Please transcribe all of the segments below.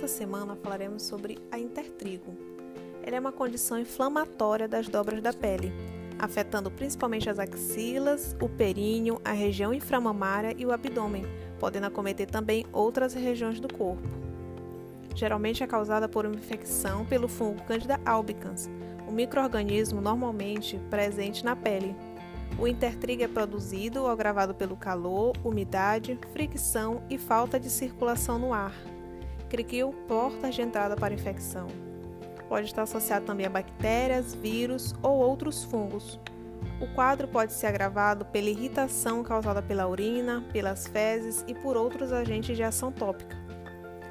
Nessa semana falaremos sobre a intertrigo. Ela é uma condição inflamatória das dobras da pele, afetando principalmente as axilas, o períneo, a região inframamária e o abdômen, podendo acometer também outras regiões do corpo. Geralmente é causada por uma infecção pelo fungo Candida albicans, um microorganismo normalmente presente na pele. O intertrigo é produzido ou agravado pelo calor, umidade, fricção e falta de circulação no ar criou portas de entrada para infecção. Pode estar associado também a bactérias, vírus ou outros fungos. O quadro pode ser agravado pela irritação causada pela urina, pelas fezes e por outros agentes de ação tópica.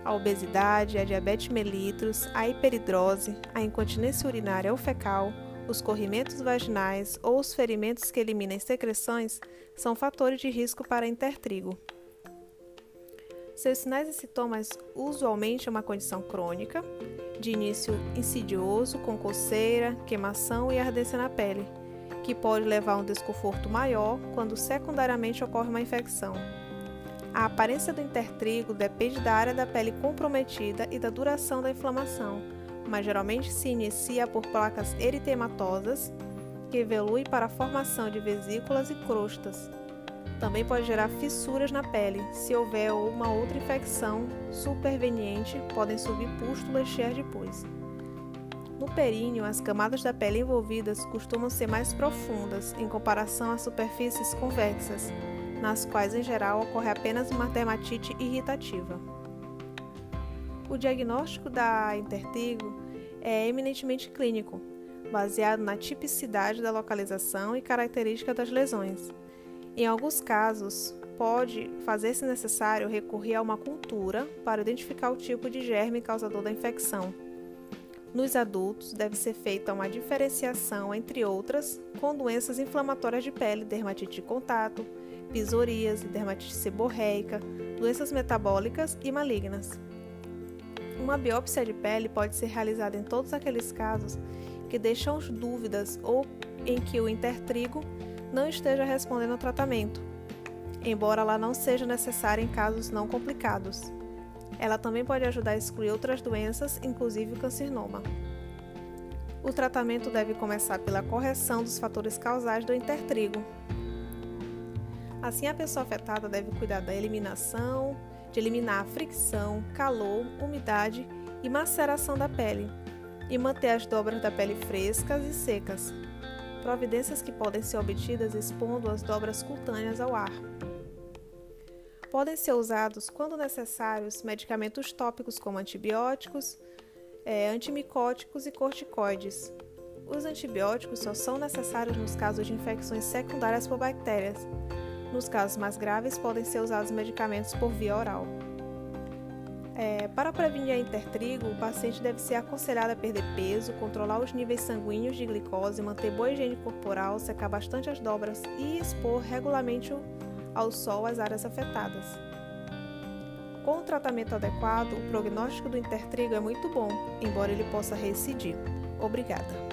A obesidade, a diabetes mellitus, a hiperidrose, a incontinência urinária ou fecal, os corrimentos vaginais ou os ferimentos que eliminem secreções são fatores de risco para intertrigo. Seus sinais e sintomas usualmente é uma condição crônica, de início insidioso, com coceira, queimação e ardência na pele, que pode levar a um desconforto maior quando secundariamente ocorre uma infecção. A aparência do intertrigo depende da área da pele comprometida e da duração da inflamação, mas geralmente se inicia por placas eritematosas, que evoluem para a formação de vesículas e crostas, também pode gerar fissuras na pele. Se houver uma outra infecção superveniente, podem subir pústulas cheias de pus. No períneo, as camadas da pele envolvidas costumam ser mais profundas em comparação às superfícies convexas, nas quais em geral ocorre apenas uma dermatite irritativa. O diagnóstico da intertrigo é eminentemente clínico, baseado na tipicidade da localização e característica das lesões. Em alguns casos, pode fazer-se necessário recorrer a uma cultura para identificar o tipo de germe causador da infecção. Nos adultos, deve ser feita uma diferenciação, entre outras, com doenças inflamatórias de pele, dermatite de contato, psoríase, dermatite seborreica, doenças metabólicas e malignas. Uma biópsia de pele pode ser realizada em todos aqueles casos que deixam dúvidas ou em que o intertrigo não esteja respondendo ao tratamento, embora ela não seja necessária em casos não complicados. Ela também pode ajudar a excluir outras doenças, inclusive o carcinoma. O tratamento deve começar pela correção dos fatores causais do intertrigo. Assim, a pessoa afetada deve cuidar da eliminação, de eliminar a fricção, calor, umidade e maceração da pele, e manter as dobras da pele frescas e secas, providências que podem ser obtidas expondo as dobras cutâneas ao ar. Podem ser usados, quando necessários, medicamentos tópicos como antibióticos, é, antimicóticos e corticoides. Os antibióticos só são necessários nos casos de infecções secundárias por bactérias. Nos casos mais graves, podem ser usados medicamentos por via oral. É, para prevenir a intertrigo, o paciente deve ser aconselhado a perder peso, controlar os níveis sanguíneos de glicose, manter boa higiene corporal, secar bastante as dobras e expor regularmente ao sol as áreas afetadas. Com o tratamento adequado, o prognóstico do intertrigo é muito bom, embora ele possa reincidir. Obrigada.